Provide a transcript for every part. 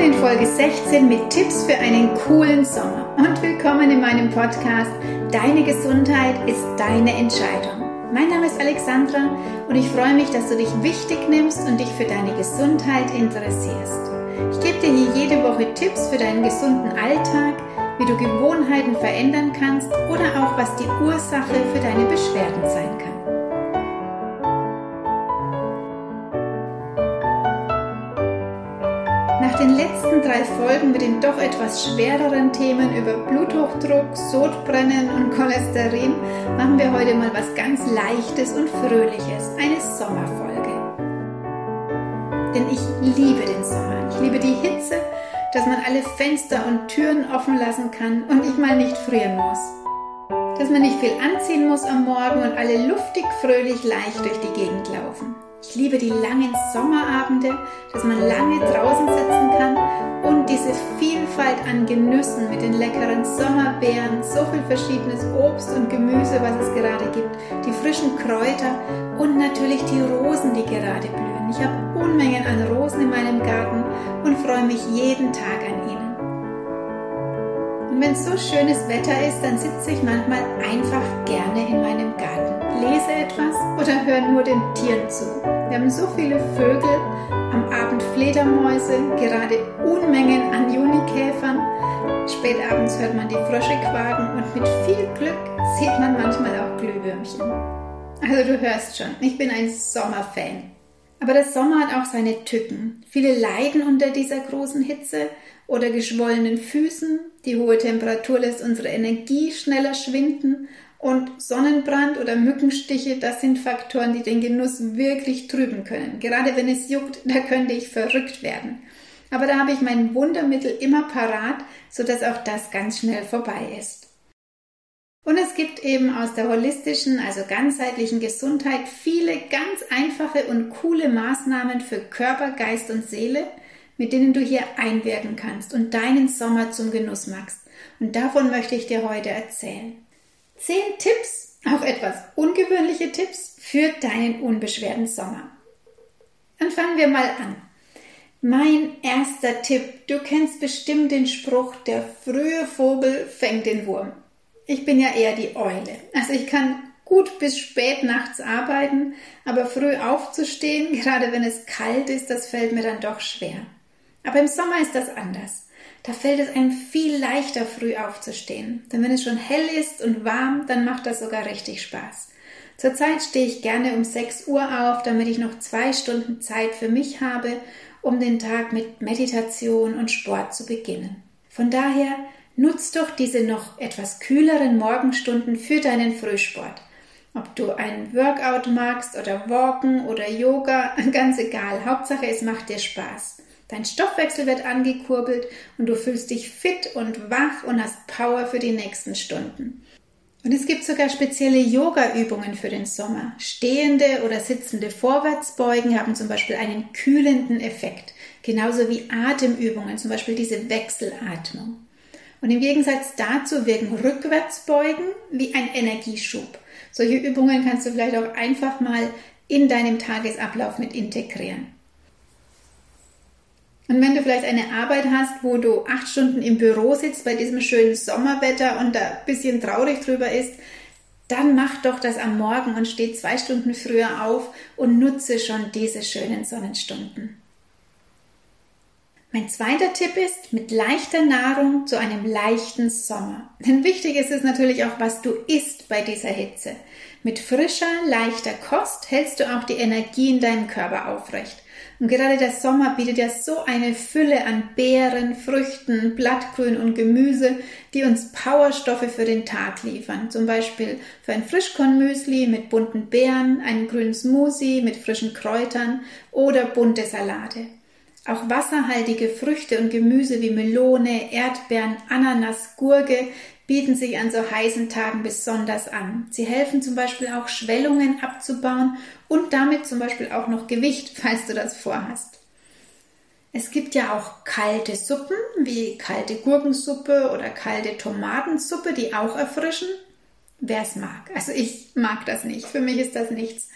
Willkommen in Folge 16 mit Tipps für einen coolen Sommer und willkommen in meinem Podcast Deine Gesundheit ist deine Entscheidung. Mein Name ist Alexandra und ich freue mich, dass du dich wichtig nimmst und dich für deine Gesundheit interessierst. Ich gebe dir hier jede Woche Tipps für deinen gesunden Alltag, wie du Gewohnheiten verändern kannst oder auch was die Ursache für deine Beschwerden sein kann. Nach den letzten drei Folgen mit den doch etwas schwereren Themen über Bluthochdruck, Sodbrennen und Cholesterin machen wir heute mal was ganz Leichtes und Fröhliches, eine Sommerfolge. Denn ich liebe den Sommer, ich liebe die Hitze, dass man alle Fenster und Türen offen lassen kann und ich mal nicht frieren muss. Dass man nicht viel anziehen muss am Morgen und alle luftig, fröhlich, leicht durch die Gegend laufen. Ich liebe die langen Sommerabende, dass man lange draußen sitzen kann und diese Vielfalt an Genüssen mit den leckeren Sommerbeeren, so viel verschiedenes Obst und Gemüse, was es gerade gibt, die frischen Kräuter und natürlich die Rosen, die gerade blühen. Ich habe Unmengen an Rosen in meinem Garten und freue mich jeden Tag an ihnen. Wenn so schönes Wetter ist, dann sitze ich manchmal einfach gerne in meinem Garten lese etwas oder höre nur den Tieren zu. Wir haben so viele Vögel, am Abend Fledermäuse, gerade Unmengen an Junikäfern. Spät abends hört man die Frösche quaken und mit viel Glück sieht man manchmal auch Glühwürmchen. Also du hörst schon, ich bin ein Sommerfan. Aber der Sommer hat auch seine Tücken. Viele leiden unter dieser großen Hitze oder geschwollenen Füßen. Die hohe Temperatur lässt unsere Energie schneller schwinden und Sonnenbrand oder Mückenstiche, das sind Faktoren, die den Genuss wirklich trüben können. Gerade wenn es juckt, da könnte ich verrückt werden. Aber da habe ich mein Wundermittel immer parat, sodass auch das ganz schnell vorbei ist. Und es gibt eben aus der holistischen, also ganzheitlichen Gesundheit viele ganz einfache und coole Maßnahmen für Körper, Geist und Seele, mit denen du hier einwirken kannst und deinen Sommer zum Genuss machst. Und davon möchte ich dir heute erzählen. Zehn Tipps, auch etwas ungewöhnliche Tipps für deinen unbeschwerten Sommer. Dann fangen wir mal an. Mein erster Tipp, du kennst bestimmt den Spruch, der frühe Vogel fängt den Wurm. Ich bin ja eher die Eule. Also ich kann gut bis spät nachts arbeiten, aber früh aufzustehen, gerade wenn es kalt ist, das fällt mir dann doch schwer. Aber im Sommer ist das anders. Da fällt es einem viel leichter, früh aufzustehen. Denn wenn es schon hell ist und warm, dann macht das sogar richtig Spaß. Zurzeit stehe ich gerne um 6 Uhr auf, damit ich noch zwei Stunden Zeit für mich habe, um den Tag mit Meditation und Sport zu beginnen. Von daher nutzt doch diese noch etwas kühleren Morgenstunden für deinen Frühsport. Ob du ein Workout magst oder Walken oder Yoga, ganz egal. Hauptsache es macht dir Spaß. Dein Stoffwechsel wird angekurbelt und du fühlst dich fit und wach und hast Power für die nächsten Stunden. Und es gibt sogar spezielle Yoga-Übungen für den Sommer. Stehende oder sitzende Vorwärtsbeugen haben zum Beispiel einen kühlenden Effekt, genauso wie Atemübungen, zum Beispiel diese Wechselatmung. Und im Gegensatz dazu wirken Rückwärtsbeugen wie ein Energieschub. Solche Übungen kannst du vielleicht auch einfach mal in deinem Tagesablauf mit integrieren. Und wenn du vielleicht eine Arbeit hast, wo du acht Stunden im Büro sitzt bei diesem schönen Sommerwetter und da ein bisschen traurig drüber ist, dann mach doch das am Morgen und steh zwei Stunden früher auf und nutze schon diese schönen Sonnenstunden. Mein zweiter Tipp ist, mit leichter Nahrung zu einem leichten Sommer. Denn wichtig ist es natürlich auch, was du isst bei dieser Hitze. Mit frischer, leichter Kost hältst du auch die Energie in deinem Körper aufrecht. Und gerade der Sommer bietet ja so eine Fülle an Beeren, Früchten, Blattgrün und Gemüse, die uns Powerstoffe für den Tag liefern. Zum Beispiel für ein Frischkornmüsli mit bunten Beeren, einen grünen Smoothie mit frischen Kräutern oder bunte Salate. Auch wasserhaltige Früchte und Gemüse wie Melone, Erdbeeren, Ananas, Gurke bieten sich an so heißen Tagen besonders an. Sie helfen zum Beispiel auch Schwellungen abzubauen und damit zum Beispiel auch noch Gewicht, falls du das vorhast. Es gibt ja auch kalte Suppen wie kalte Gurkensuppe oder kalte Tomatensuppe, die auch erfrischen. Wer es mag. Also ich mag das nicht. Für mich ist das nichts.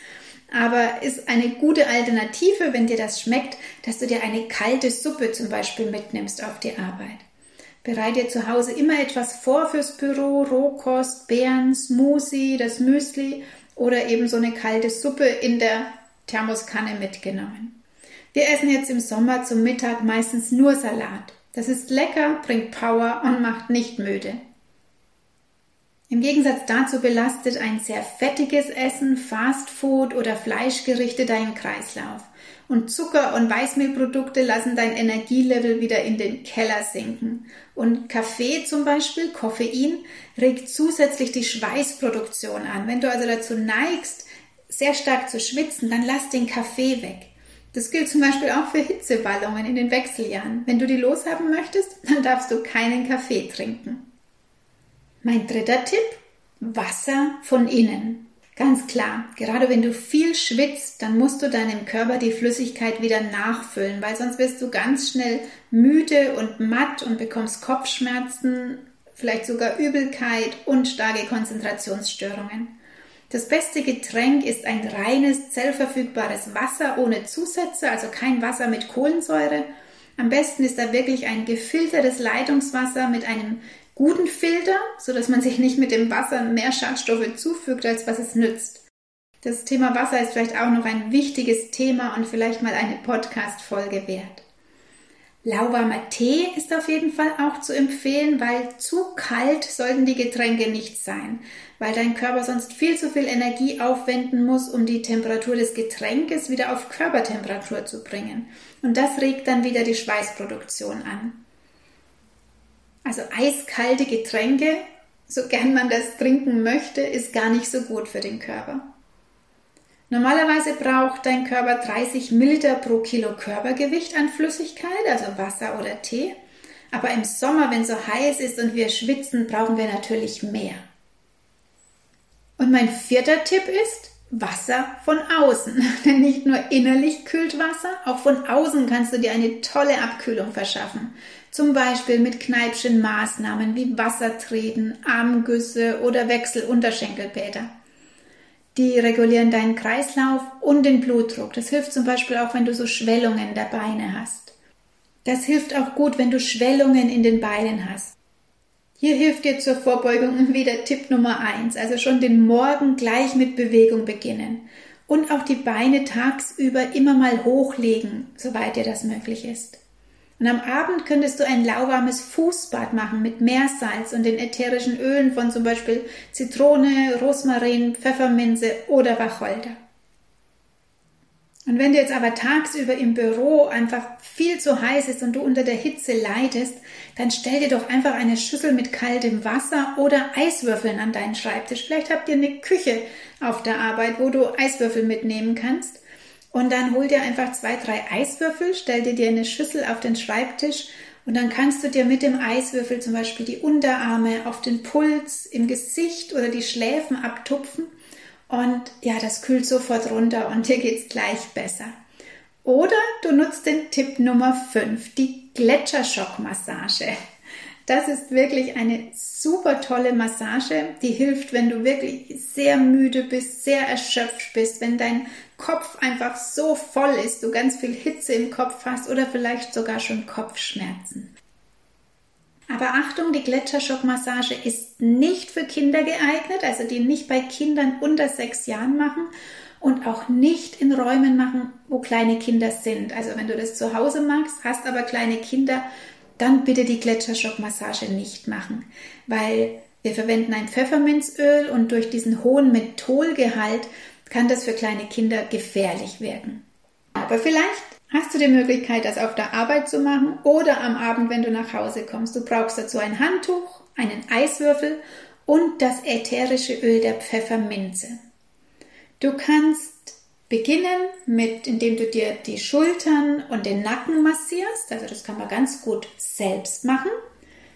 Aber ist eine gute Alternative, wenn dir das schmeckt, dass du dir eine kalte Suppe zum Beispiel mitnimmst auf die Arbeit. Bereite zu Hause immer etwas vor fürs Büro, Rohkost, Beeren, Smoothie, das Müsli oder eben so eine kalte Suppe in der Thermoskanne mitgenommen. Wir essen jetzt im Sommer zum Mittag meistens nur Salat. Das ist lecker, bringt Power und macht nicht müde. Im Gegensatz dazu belastet ein sehr fettiges Essen, Fastfood oder Fleischgerichte deinen Kreislauf. Und Zucker und Weißmehlprodukte lassen dein Energielevel wieder in den Keller sinken. Und Kaffee zum Beispiel, Koffein, regt zusätzlich die Schweißproduktion an. Wenn du also dazu neigst, sehr stark zu schwitzen, dann lass den Kaffee weg. Das gilt zum Beispiel auch für Hitzeballungen in den Wechseljahren. Wenn du die loshaben möchtest, dann darfst du keinen Kaffee trinken. Mein dritter Tipp, Wasser von innen. Ganz klar, gerade wenn du viel schwitzt, dann musst du deinem Körper die Flüssigkeit wieder nachfüllen, weil sonst wirst du ganz schnell müde und matt und bekommst Kopfschmerzen, vielleicht sogar Übelkeit und starke Konzentrationsstörungen. Das beste Getränk ist ein reines, zellverfügbares Wasser ohne Zusätze, also kein Wasser mit Kohlensäure. Am besten ist da wirklich ein gefiltertes Leitungswasser mit einem guten Filter, so dass man sich nicht mit dem Wasser mehr Schadstoffe zufügt, als was es nützt. Das Thema Wasser ist vielleicht auch noch ein wichtiges Thema und vielleicht mal eine Podcast-Folge wert. Lauwarmer Tee ist auf jeden Fall auch zu empfehlen, weil zu kalt sollten die Getränke nicht sein, weil dein Körper sonst viel zu viel Energie aufwenden muss, um die Temperatur des Getränkes wieder auf Körpertemperatur zu bringen. Und das regt dann wieder die Schweißproduktion an. Also eiskalte Getränke, so gern man das trinken möchte, ist gar nicht so gut für den Körper. Normalerweise braucht dein Körper 30 Milliliter pro Kilo Körpergewicht an Flüssigkeit, also Wasser oder Tee. Aber im Sommer, wenn es so heiß ist und wir schwitzen, brauchen wir natürlich mehr. Und mein vierter Tipp ist Wasser von außen. Denn nicht nur innerlich kühlt Wasser, auch von außen kannst du dir eine tolle Abkühlung verschaffen. Zum Beispiel mit Kneipschen Maßnahmen wie Wassertreten, Armgüsse oder Wechselunterschenkelbäder. Die regulieren deinen Kreislauf und den Blutdruck. Das hilft zum Beispiel auch, wenn du so Schwellungen der Beine hast. Das hilft auch gut, wenn du Schwellungen in den Beinen hast. Hier hilft dir zur Vorbeugung wieder Tipp Nummer eins, also schon den Morgen gleich mit Bewegung beginnen und auch die Beine tagsüber immer mal hochlegen, soweit dir das möglich ist. Und am Abend könntest du ein lauwarmes Fußbad machen mit Meersalz und den ätherischen Ölen von zum Beispiel Zitrone, Rosmarin, Pfefferminze oder Wacholder. Und wenn dir jetzt aber tagsüber im Büro einfach viel zu heiß ist und du unter der Hitze leidest, dann stell dir doch einfach eine Schüssel mit kaltem Wasser oder Eiswürfeln an deinen Schreibtisch. Vielleicht habt ihr eine Küche auf der Arbeit, wo du Eiswürfel mitnehmen kannst. Und dann hol dir einfach zwei, drei Eiswürfel, stell dir dir eine Schüssel auf den Schreibtisch und dann kannst du dir mit dem Eiswürfel zum Beispiel die Unterarme auf den Puls, im Gesicht oder die Schläfen abtupfen. Und ja, das kühlt sofort runter und dir geht's gleich besser. Oder du nutzt den Tipp Nummer 5, die Gletscherschockmassage. Das ist wirklich eine super tolle Massage, die hilft, wenn du wirklich sehr müde bist, sehr erschöpft bist, wenn dein Kopf einfach so voll ist, du ganz viel Hitze im Kopf hast oder vielleicht sogar schon Kopfschmerzen. Aber Achtung, die Gletscherschockmassage ist nicht für Kinder geeignet, also die nicht bei Kindern unter sechs Jahren machen und auch nicht in Räumen machen, wo kleine Kinder sind. Also wenn du das zu Hause magst, hast aber kleine Kinder, dann bitte die Gletscherschockmassage nicht machen, weil wir verwenden ein Pfefferminzöl und durch diesen hohen Mentholgehalt kann das für kleine Kinder gefährlich werden. Aber vielleicht hast du die Möglichkeit, das auf der Arbeit zu machen oder am Abend, wenn du nach Hause kommst. Du brauchst dazu ein Handtuch, einen Eiswürfel und das ätherische Öl der Pfefferminze. Du kannst beginnen mit, indem du dir die Schultern und den Nacken massierst. Also das kann man ganz gut selbst machen.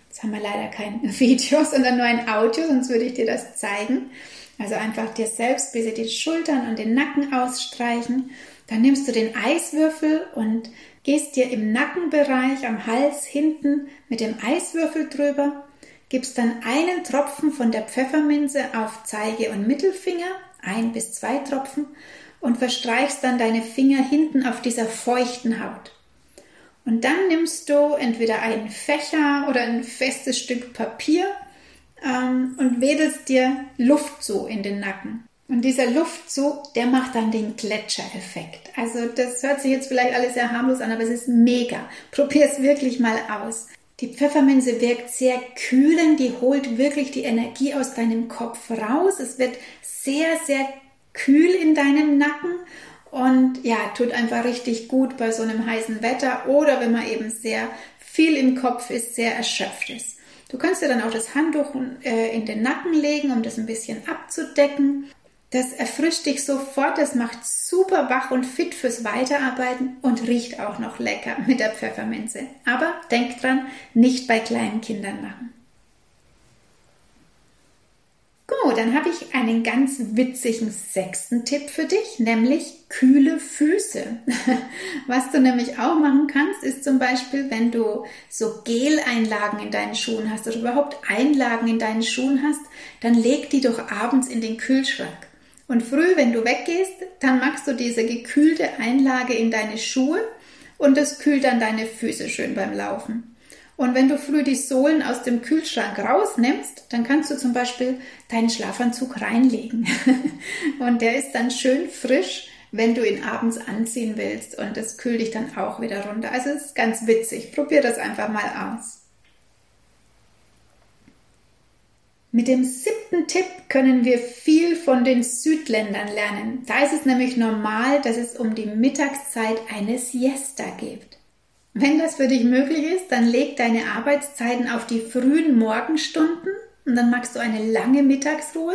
Jetzt haben wir leider kein Video, sondern nur ein Audio, sonst würde ich dir das zeigen. Also einfach dir selbst bis die Schultern und den Nacken ausstreichen. Dann nimmst du den Eiswürfel und gehst dir im Nackenbereich am Hals hinten mit dem Eiswürfel drüber, gibst dann einen Tropfen von der Pfefferminze auf Zeige und Mittelfinger, ein bis zwei Tropfen, und verstreichst dann deine Finger hinten auf dieser feuchten Haut. Und dann nimmst du entweder einen Fächer oder ein festes Stück Papier ähm, und wedelst dir Luft zu in den Nacken. Und dieser Luftzug, der macht dann den Gletschereffekt. Also das hört sich jetzt vielleicht alles sehr harmlos an, aber es ist mega. Probier es wirklich mal aus. Die Pfefferminze wirkt sehr kühlend, die holt wirklich die Energie aus deinem Kopf raus. Es wird sehr, sehr kühl in deinem Nacken und ja, tut einfach richtig gut bei so einem heißen Wetter oder wenn man eben sehr viel im Kopf ist, sehr erschöpft ist. Du kannst dir dann auch das Handtuch äh, in den Nacken legen, um das ein bisschen abzudecken. Das erfrischt dich sofort, das macht super wach und fit fürs Weiterarbeiten und riecht auch noch lecker mit der Pfefferminze. Aber denk dran, nicht bei kleinen Kindern machen. Gut, dann habe ich einen ganz witzigen sechsten Tipp für dich, nämlich kühle Füße. Was du nämlich auch machen kannst, ist zum Beispiel, wenn du so Geleinlagen in deinen Schuhen hast oder überhaupt Einlagen in deinen Schuhen hast, dann leg die doch abends in den Kühlschrank. Und früh, wenn du weggehst, dann machst du diese gekühlte Einlage in deine Schuhe und das kühlt dann deine Füße schön beim Laufen. Und wenn du früh die Sohlen aus dem Kühlschrank rausnimmst, dann kannst du zum Beispiel deinen Schlafanzug reinlegen. und der ist dann schön frisch, wenn du ihn abends anziehen willst. Und das kühlt dich dann auch wieder runter. Also es ist ganz witzig. Probier das einfach mal aus. Mit dem siebten Tipp können wir viel von den Südländern lernen. Da ist es nämlich normal, dass es um die Mittagszeit eine Siesta gibt. Wenn das für dich möglich ist, dann leg deine Arbeitszeiten auf die frühen Morgenstunden und dann machst du eine lange Mittagsruhe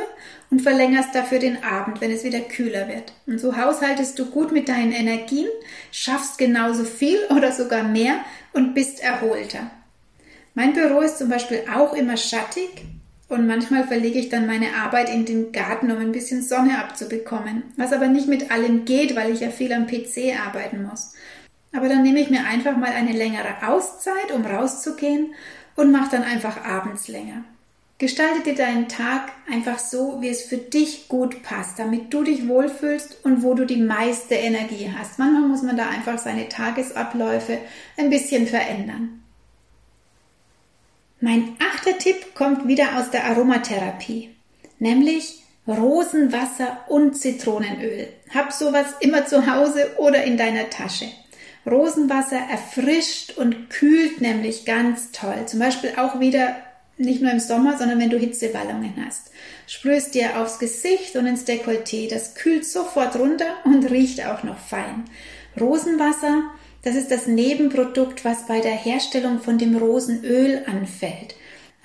und verlängerst dafür den Abend, wenn es wieder kühler wird. Und so haushaltest du gut mit deinen Energien, schaffst genauso viel oder sogar mehr und bist erholter. Mein Büro ist zum Beispiel auch immer schattig und manchmal verlege ich dann meine Arbeit in den Garten, um ein bisschen Sonne abzubekommen. Was aber nicht mit allem geht, weil ich ja viel am PC arbeiten muss. Aber dann nehme ich mir einfach mal eine längere Auszeit, um rauszugehen und mache dann einfach abends länger. Gestalte dir deinen Tag einfach so, wie es für dich gut passt, damit du dich wohlfühlst und wo du die meiste Energie hast. Manchmal muss man da einfach seine Tagesabläufe ein bisschen verändern. Mein achter Tipp kommt wieder aus der Aromatherapie, nämlich Rosenwasser und Zitronenöl. Hab sowas immer zu Hause oder in deiner Tasche. Rosenwasser erfrischt und kühlt nämlich ganz toll. Zum Beispiel auch wieder nicht nur im Sommer, sondern wenn du Hitzewallungen hast. Sprühst dir aufs Gesicht und ins Dekolleté. Das kühlt sofort runter und riecht auch noch fein. Rosenwasser das ist das Nebenprodukt, was bei der Herstellung von dem Rosenöl anfällt.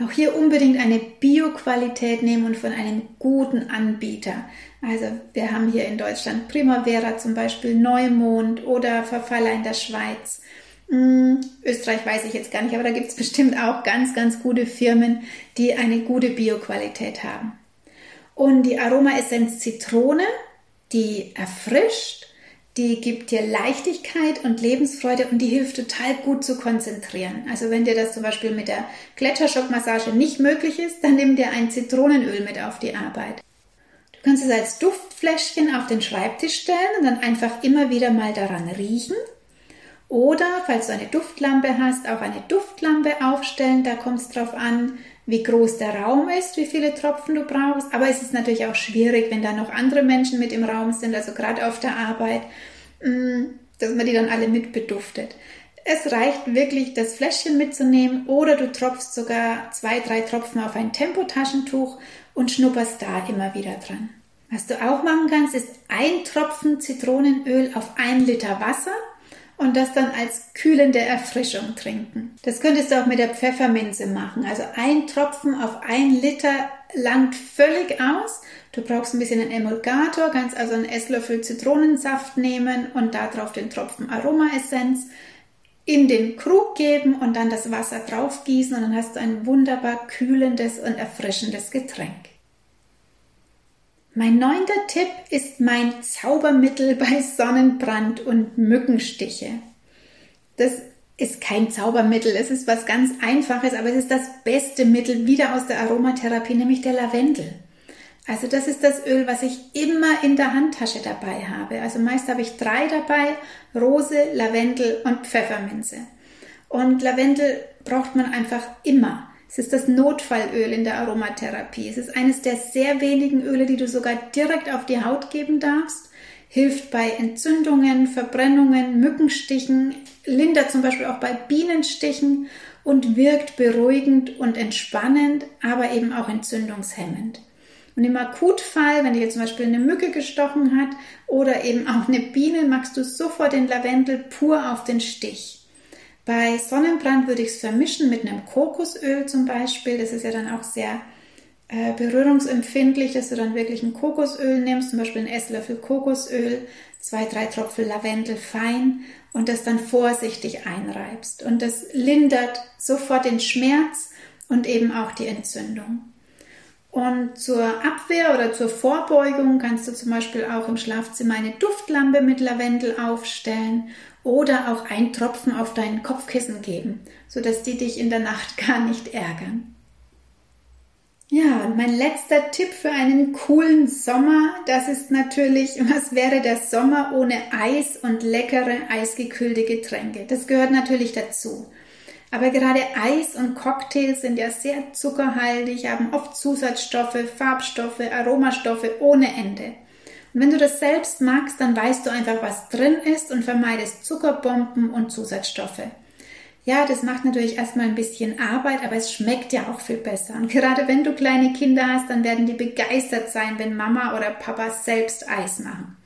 Auch hier unbedingt eine Bio-Qualität nehmen und von einem guten Anbieter. Also wir haben hier in Deutschland Primavera zum Beispiel, Neumond oder Verfaller in der Schweiz. Hm, Österreich weiß ich jetzt gar nicht, aber da gibt es bestimmt auch ganz, ganz gute Firmen, die eine gute Bio-Qualität haben. Und die Aromaessenz Zitrone, die erfrischt die gibt dir Leichtigkeit und Lebensfreude und die hilft total gut zu konzentrieren. Also wenn dir das zum Beispiel mit der Gletscherschockmassage nicht möglich ist, dann nimm dir ein Zitronenöl mit auf die Arbeit. Du kannst es als Duftfläschchen auf den Schreibtisch stellen und dann einfach immer wieder mal daran riechen. Oder, falls du eine Duftlampe hast, auch eine Duftlampe aufstellen. Da kommt es drauf an, wie groß der Raum ist, wie viele Tropfen du brauchst. Aber es ist natürlich auch schwierig, wenn da noch andere Menschen mit im Raum sind, also gerade auf der Arbeit, mm, dass man die dann alle mit beduftet. Es reicht wirklich, das Fläschchen mitzunehmen oder du tropfst sogar zwei, drei Tropfen auf ein Tempotaschentuch und schnupperst da immer wieder dran. Was du auch machen kannst, ist ein Tropfen Zitronenöl auf ein Liter Wasser und das dann als kühlende Erfrischung trinken. Das könntest du auch mit der Pfefferminze machen. Also ein Tropfen auf ein Liter langt völlig aus. Du brauchst ein bisschen einen Emulgator, kannst also einen Esslöffel Zitronensaft nehmen und darauf den Tropfen Aromaessenz in den Krug geben und dann das Wasser drauf gießen und dann hast du ein wunderbar kühlendes und erfrischendes Getränk. Mein neunter Tipp ist mein Zaubermittel bei Sonnenbrand und Mückenstiche. Das ist kein Zaubermittel, es ist was ganz Einfaches, aber es ist das beste Mittel wieder aus der Aromatherapie, nämlich der Lavendel. Also das ist das Öl, was ich immer in der Handtasche dabei habe. Also meist habe ich drei dabei, Rose, Lavendel und Pfefferminze. Und Lavendel braucht man einfach immer. Es ist das Notfallöl in der Aromatherapie. Es ist eines der sehr wenigen Öle, die du sogar direkt auf die Haut geben darfst. Hilft bei Entzündungen, Verbrennungen, Mückenstichen, lindert zum Beispiel auch bei Bienenstichen und wirkt beruhigend und entspannend, aber eben auch entzündungshemmend. Und im Akutfall, wenn dir zum Beispiel eine Mücke gestochen hat oder eben auch eine Biene, machst du sofort den Lavendel pur auf den Stich. Bei Sonnenbrand würde ich es vermischen mit einem Kokosöl zum Beispiel. Das ist ja dann auch sehr äh, berührungsempfindlich, dass du dann wirklich ein Kokosöl nimmst, zum Beispiel einen Esslöffel Kokosöl, zwei, drei Tropfen Lavendel fein und das dann vorsichtig einreibst. Und das lindert sofort den Schmerz und eben auch die Entzündung. Und zur Abwehr oder zur Vorbeugung kannst du zum Beispiel auch im Schlafzimmer eine Duftlampe mit Lavendel aufstellen oder auch ein Tropfen auf dein Kopfkissen geben, sodass die dich in der Nacht gar nicht ärgern. Ja, mein letzter Tipp für einen coolen Sommer, das ist natürlich, was wäre der Sommer ohne Eis und leckere eisgekühlte Getränke? Das gehört natürlich dazu. Aber gerade Eis und Cocktails sind ja sehr zuckerhaltig, haben oft Zusatzstoffe, Farbstoffe, Aromastoffe ohne Ende. Und wenn du das selbst magst, dann weißt du einfach, was drin ist und vermeidest Zuckerbomben und Zusatzstoffe. Ja, das macht natürlich erstmal ein bisschen Arbeit, aber es schmeckt ja auch viel besser. Und gerade wenn du kleine Kinder hast, dann werden die begeistert sein, wenn Mama oder Papa selbst Eis machen.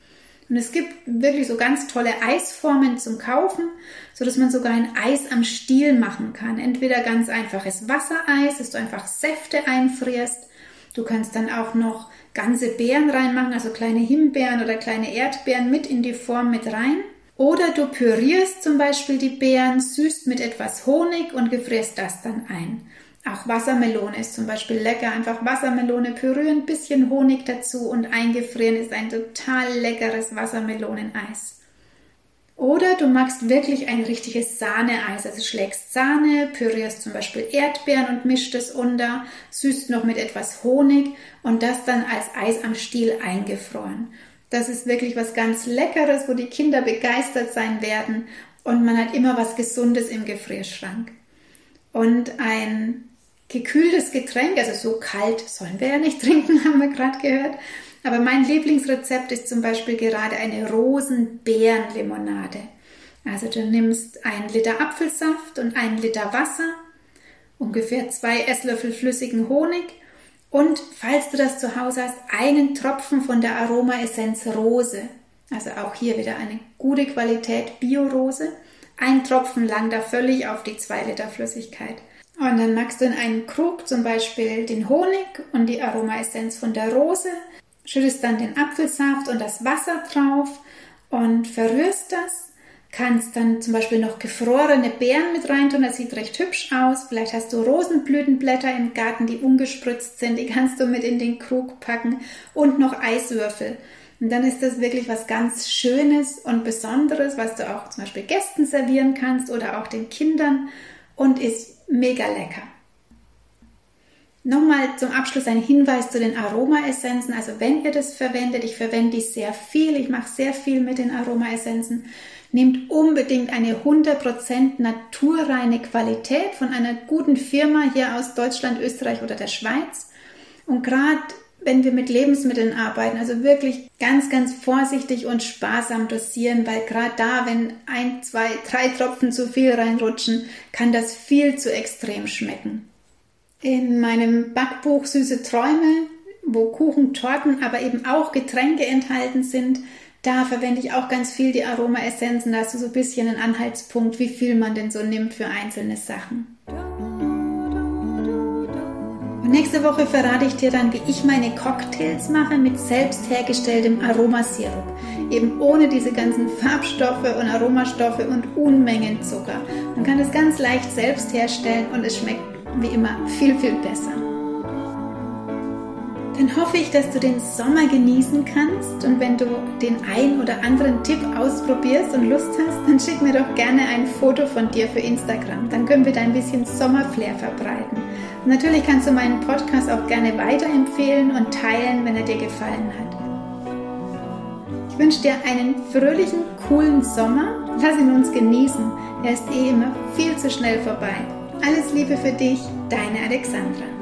Und es gibt wirklich so ganz tolle Eisformen zum Kaufen, so dass man sogar ein Eis am Stiel machen kann. Entweder ganz einfaches Wassereis, dass du einfach Säfte einfrierst. Du kannst dann auch noch ganze Beeren reinmachen, also kleine Himbeeren oder kleine Erdbeeren mit in die Form mit rein. Oder du pürierst zum Beispiel die Beeren, süßt mit etwas Honig und gefrierst das dann ein. Auch Wassermelone ist zum Beispiel lecker. Einfach Wassermelone pürieren, bisschen Honig dazu und eingefrieren ist ein total leckeres Wassermeloneneis. Oder du machst wirklich ein richtiges Sahneeis. Also schlägst Sahne, pürierst zum Beispiel Erdbeeren und mischt es unter, süßt noch mit etwas Honig und das dann als Eis am Stiel eingefroren. Das ist wirklich was ganz Leckeres, wo die Kinder begeistert sein werden und man hat immer was Gesundes im Gefrierschrank. Und ein gekühltes Getränk, also so kalt sollen wir ja nicht trinken, haben wir gerade gehört. Aber mein Lieblingsrezept ist zum Beispiel gerade eine Rosenbeerenlimonade. Also du nimmst einen Liter Apfelsaft und einen Liter Wasser, ungefähr zwei Esslöffel flüssigen Honig und, falls du das zu Hause hast, einen Tropfen von der Aromaessenz Rose. Also auch hier wieder eine gute Qualität Biorose. Ein Tropfen lang da völlig auf die zwei Liter Flüssigkeit. Und dann machst du in einen Krug zum Beispiel den Honig und die Aromaessenz von der Rose, schüttest dann den Apfelsaft und das Wasser drauf und verrührst das. Kannst dann zum Beispiel noch gefrorene Beeren mit reintun, das sieht recht hübsch aus. Vielleicht hast du Rosenblütenblätter im Garten, die ungespritzt sind, die kannst du mit in den Krug packen und noch Eiswürfel. Und dann ist das wirklich was ganz Schönes und Besonderes, was du auch zum Beispiel Gästen servieren kannst oder auch den Kindern und ist mega lecker. Nochmal zum Abschluss ein Hinweis zu den Aromaessenzen. Also wenn ihr das verwendet, ich verwende die sehr viel, ich mache sehr viel mit den Aromaessenzen, nehmt unbedingt eine 100% naturreine Qualität von einer guten Firma hier aus Deutschland, Österreich oder der Schweiz. Und gerade wenn wir mit Lebensmitteln arbeiten, also wirklich ganz, ganz vorsichtig und sparsam dosieren, weil gerade da, wenn ein, zwei, drei Tropfen zu viel reinrutschen, kann das viel zu extrem schmecken. In meinem Backbuch Süße Träume, wo Kuchen, Torten, aber eben auch Getränke enthalten sind, da verwende ich auch ganz viel die Aromaessenzen. Da hast du so ein bisschen einen Anhaltspunkt, wie viel man denn so nimmt für einzelne Sachen. Nächste Woche verrate ich dir dann, wie ich meine Cocktails mache mit selbst hergestelltem Aromasirup. Eben ohne diese ganzen Farbstoffe und Aromastoffe und Unmengen Zucker. Man kann das ganz leicht selbst herstellen und es schmeckt wie immer viel, viel besser. Dann hoffe ich, dass du den Sommer genießen kannst und wenn du den ein oder anderen Tipp ausprobierst und Lust hast, dann schick mir doch gerne ein Foto von dir für Instagram. Dann können wir da ein bisschen Sommerflair verbreiten. Natürlich kannst du meinen Podcast auch gerne weiterempfehlen und teilen, wenn er dir gefallen hat. Ich wünsche dir einen fröhlichen, coolen Sommer. Lass ihn uns genießen. Er ist eh immer viel zu schnell vorbei. Alles Liebe für dich, deine Alexandra.